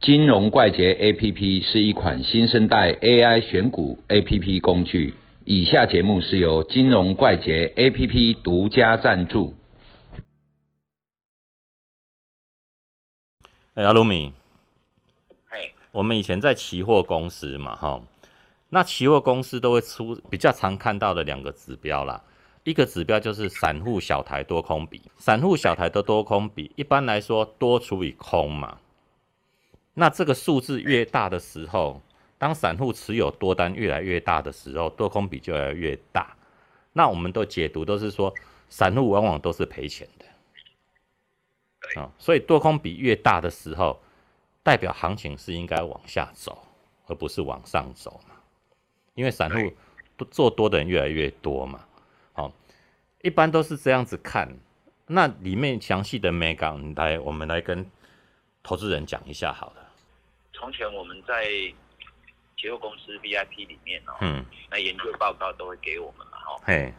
金融怪杰 APP 是一款新生代 AI 选股 APP 工具。以下节目是由金融怪杰 APP 独家赞助。哎，阿鲁米，嘿，我们以前在期货公司嘛，哈，那期货公司都会出比较常看到的两个指标啦。一个指标就是散户小台多空比，散户小台的多空比，一般来说多除以空嘛。那这个数字越大的时候，当散户持有多单越来越大的时候，多空比就越来越大。那我们都解读都是说，散户往往都是赔钱的。啊，所以多空比越大的时候，代表行情是应该往下走，而不是往上走嘛。因为散户做多的人越来越多嘛。好，一般都是这样子看。那里面详细的美感来，我们来跟投资人讲一下好了。从前我们在结构公司 VIP 里面哦，嗯，那研究报告都会给我们嘛，哈嘿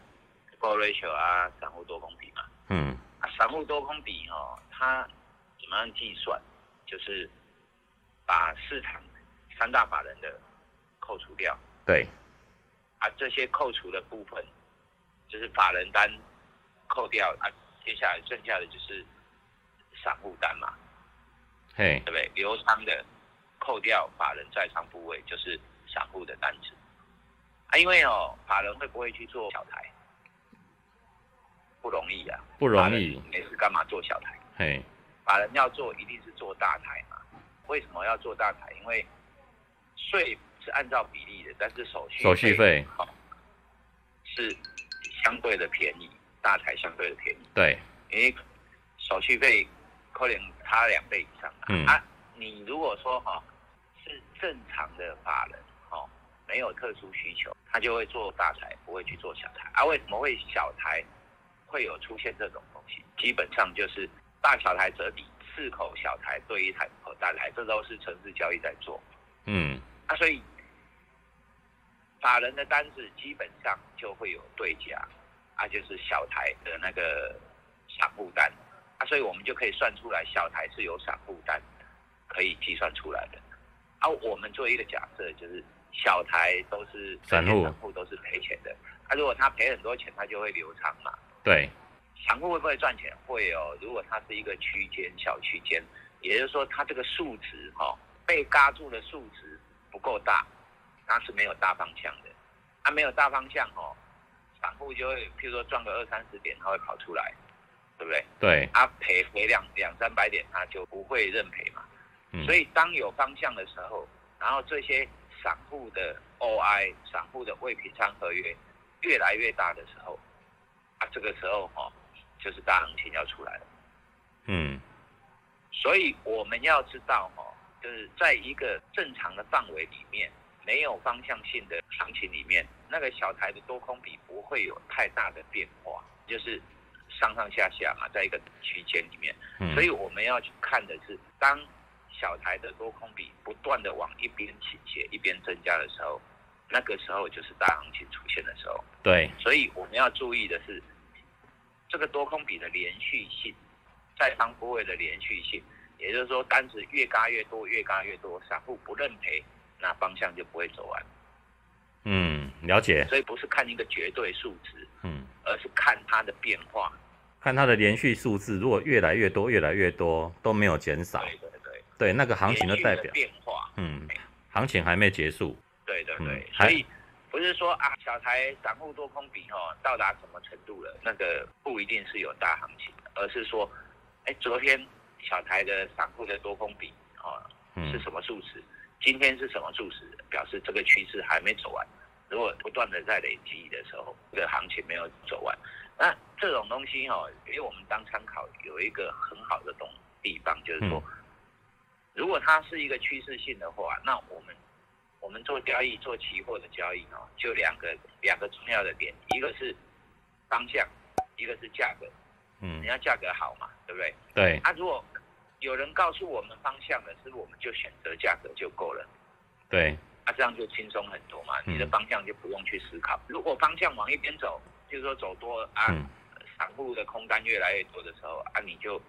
，，Call ratio 啊，散户多空比嘛，嗯，啊，散户多空比哦，它怎么样计算？就是把市场三大法人的扣除掉，对，啊，这些扣除的部分就是法人单扣掉啊，接下来剩下的就是散户单嘛，嘿。对，不对？流仓的扣掉法人在仓部位，就是散户的单子啊。因为哦，法人会不会去做小台？不容易啊，不容易，没事干嘛做小台？嘿，法人要做一定是做大台嘛？为什么要做大台？因为税是按照比例的，但是手续手续费好、是相对的便宜，大台相对的便宜。对，因为手续费可能差两倍以上啊。嗯啊，你如果说哈、是正常的法人哦，没有特殊需求，他就会做大台，不会去做小台。啊，为什么会小台会有出现这种东西？基本上就是大小台折抵，四口小台对一台口大台，这都是城市交易在做。嗯，啊，所以法人的单子基本上就会有对价，啊，就是小台的那个散户单，啊，所以我们就可以算出来小台是有散户单可以计算出来的。啊，我们做一个假设，就是小台都是散户散户都是赔钱的，啊，如果他赔很多钱，他就会流仓嘛。对，散户会不会赚钱？会哦。如果它是一个区间小区间，也就是说它这个数值哈、哦、被嘎住的数值不够大，它是没有大方向的。它、没有大方向哦，散户就会譬如说赚个二三十点，他会跑出来，对不对？对，它赔赔两两三百点，他就不会认赔嘛。嗯，所以当有方向的时候，然后这些散户的 OI、散户的未平仓合约越来越大的时候，啊，这个时候哈、哦，就是大行情要出来了。嗯，所以我们要知道哈、哦，就是在一个正常的范围里面，没有方向性的行情里面，那个小台的多空比不会有太大的变化，就是上上下下嘛，在一个区间里面。嗯，所以我们要去看的是，当小台的多空比不断的往一边倾斜、一边增加的时候，那个时候就是大行情出现的时候。对，所以我们要注意的是，这个多空比的连续性，在仓部位的连续性，也就是说，单子越嘎越多，越嘎越多，散户不认赔，那方向就不会走完。嗯，了解，所以不是看一个绝对数值，嗯，而是看它的变化。看它的连续数字，如果越来越多，越来越多都没有减少，对，那个行情的代表。变化。嗯，行情还没结束，对对对，嗯所以不是说啊，小台散户多空比哦到达什么程度了，那个不一定是有大行情的，而是说，哎，昨天小台的散户的多空比哦是嗯，什么数值，今天是什么数值，表示这个趋势还没走完。如果不断的在累积的时候，这个行情没有走完，那这种东西哦，给我们当参考，有一个很好的东地方，就是说，如果它是一个趋势性的话，那我们我们做交易做期货的交易哦，就两个两个重要的点，一个是方向，一个是价格。嗯你，要价格好嘛，对不对？对，啊，如果有人告诉我们方向的，是我们就选择价格就够了？对，啊，这样就轻松很多嘛，嗯你的方向就不用去思考。如果方向往一边走，就是说走多啊，嗯散户的空单越来越多的时候啊，你就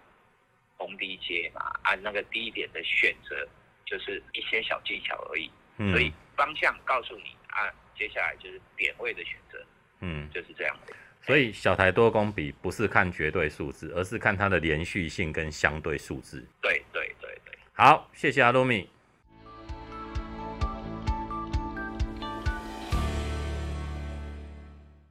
逢低接嘛，按，那个低点的选择就是一些小技巧而已。嗯所以方向告诉你啊，接下来就是点位的选择，嗯，就是这样的。所以小台多空比不是看绝对数字，而是看它的连续性跟相对数字。对对对对。好，谢谢阿露米。